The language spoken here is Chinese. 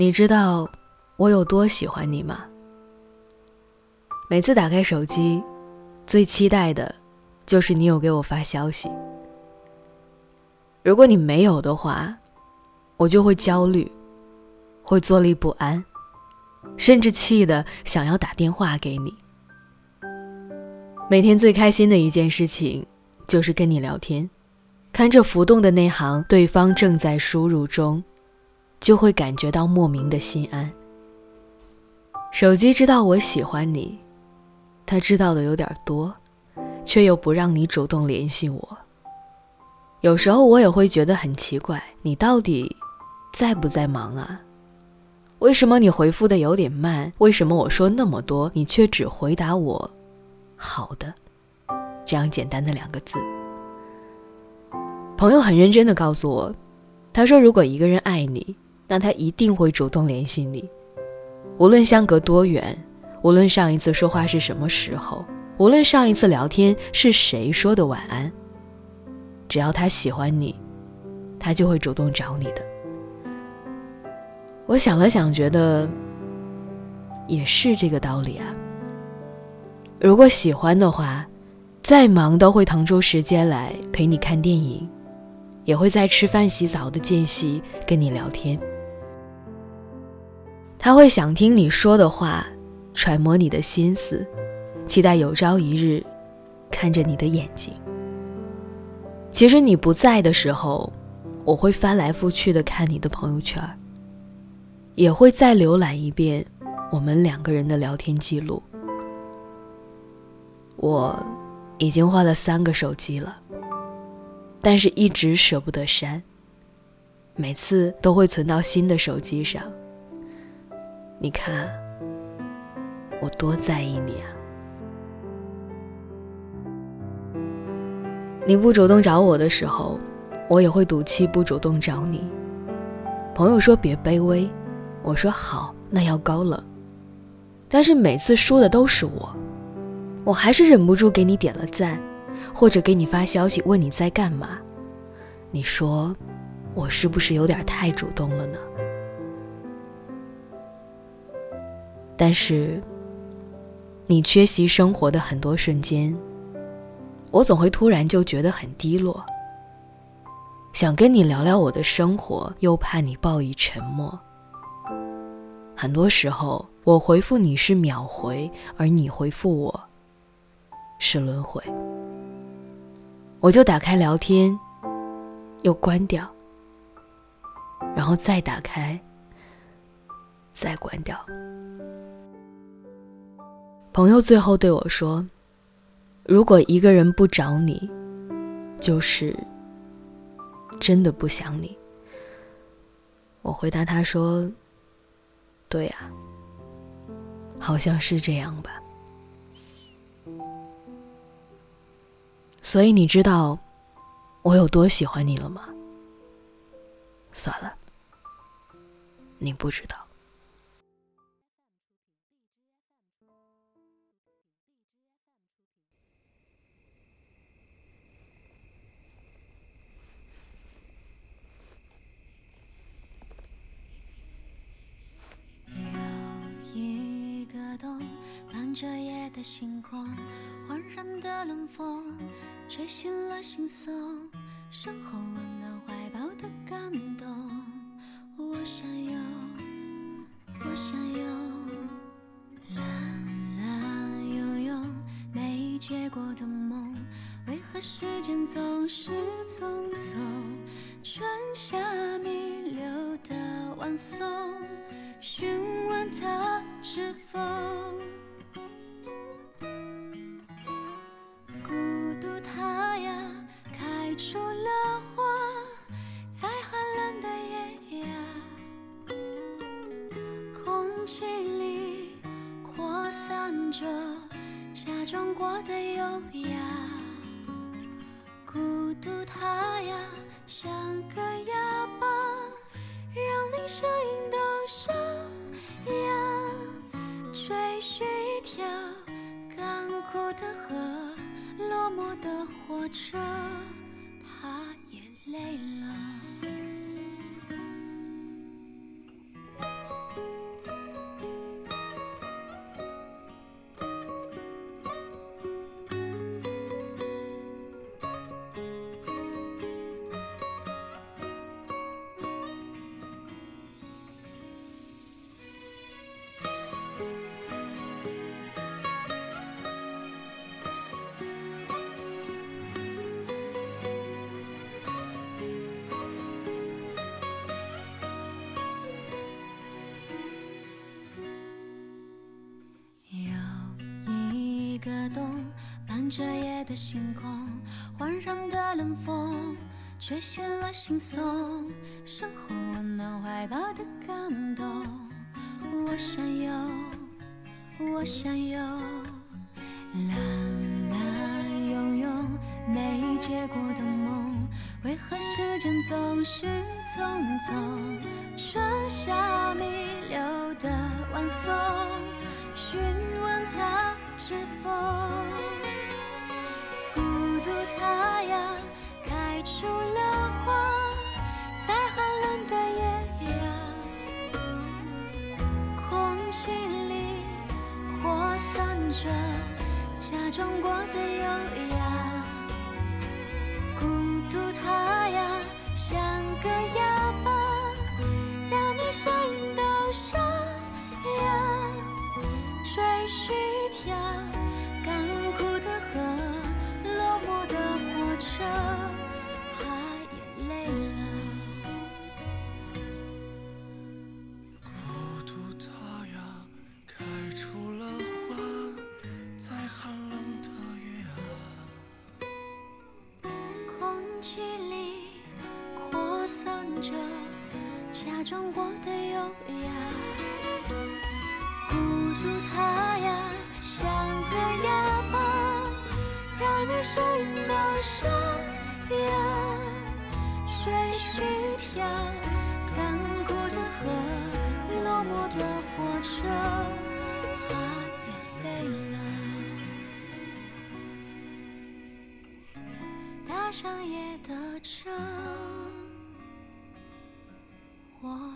你知道我有多喜欢你吗？每次打开手机，最期待的，就是你有给我发消息。如果你没有的话，我就会焦虑，会坐立不安，甚至气得想要打电话给你。每天最开心的一件事情，就是跟你聊天，看着浮动的那行对方正在输入中，就会感觉到莫名的心安。手机知道我喜欢你。他知道的有点多，却又不让你主动联系我。有时候我也会觉得很奇怪，你到底在不在忙啊？为什么你回复的有点慢？为什么我说那么多，你却只回答我“好的”这样简单的两个字？朋友很认真的告诉我，他说如果一个人爱你，那他一定会主动联系你，无论相隔多远。无论上一次说话是什么时候，无论上一次聊天是谁说的晚安，只要他喜欢你，他就会主动找你的。我想了想，觉得也是这个道理啊。如果喜欢的话，再忙都会腾出时间来陪你看电影，也会在吃饭、洗澡的间隙跟你聊天。他会想听你说的话。揣摩你的心思，期待有朝一日看着你的眼睛。其实你不在的时候，我会翻来覆去的看你的朋友圈，也会再浏览一遍我们两个人的聊天记录。我已经换了三个手机了，但是一直舍不得删，每次都会存到新的手机上。你看。我多在意你啊！你不主动找我的时候，我也会赌气不主动找你。朋友说别卑微，我说好，那要高冷。但是每次输的都是我，我还是忍不住给你点了赞，或者给你发消息问你在干嘛。你说我是不是有点太主动了呢？但是。你缺席生活的很多瞬间，我总会突然就觉得很低落。想跟你聊聊我的生活，又怕你报以沉默。很多时候，我回复你是秒回，而你回复我是轮回。我就打开聊天，又关掉，然后再打开，再关掉。朋友最后对我说：“如果一个人不找你，就是真的不想你。”我回答他说：“对呀，好像是这样吧。”所以你知道我有多喜欢你了吗？算了，你不知道。着夜的星空，缓然的冷风，吹醒了心松，身后温暖怀抱的感动。我想有，我想有，蓝蓝悠悠没结果的梦，为何时间总是匆匆？春夏弥留的晚松，询问他是否。着假装过的优雅，孤独它呀像个哑巴，让你声音都沙哑。追寻一条干枯的河，落寞的火车，它也累了。个冬，伴着夜的星空，环绕的冷风，吹醒了心松，身后温暖怀抱的感动。我想有，我想有，蓝蓝涌涌没结果的梦，为何时间总是匆匆？春夏弥留的晚松，是否？孤独太阳开出了花，在寒冷的夜呀，空气里扩散着假装过的优雅。孤独太阳像个哑巴，让你声音都沙。追虚条，干枯的河，落寞的火车，他也累了。孤独它呀，开出了花，在寒冷的月啊。空气里扩散着假装过的优雅。孤独它呀像个哑巴让你声音都沙哑吹嘘条干枯的河落寞的火车它也累了搭上夜的车我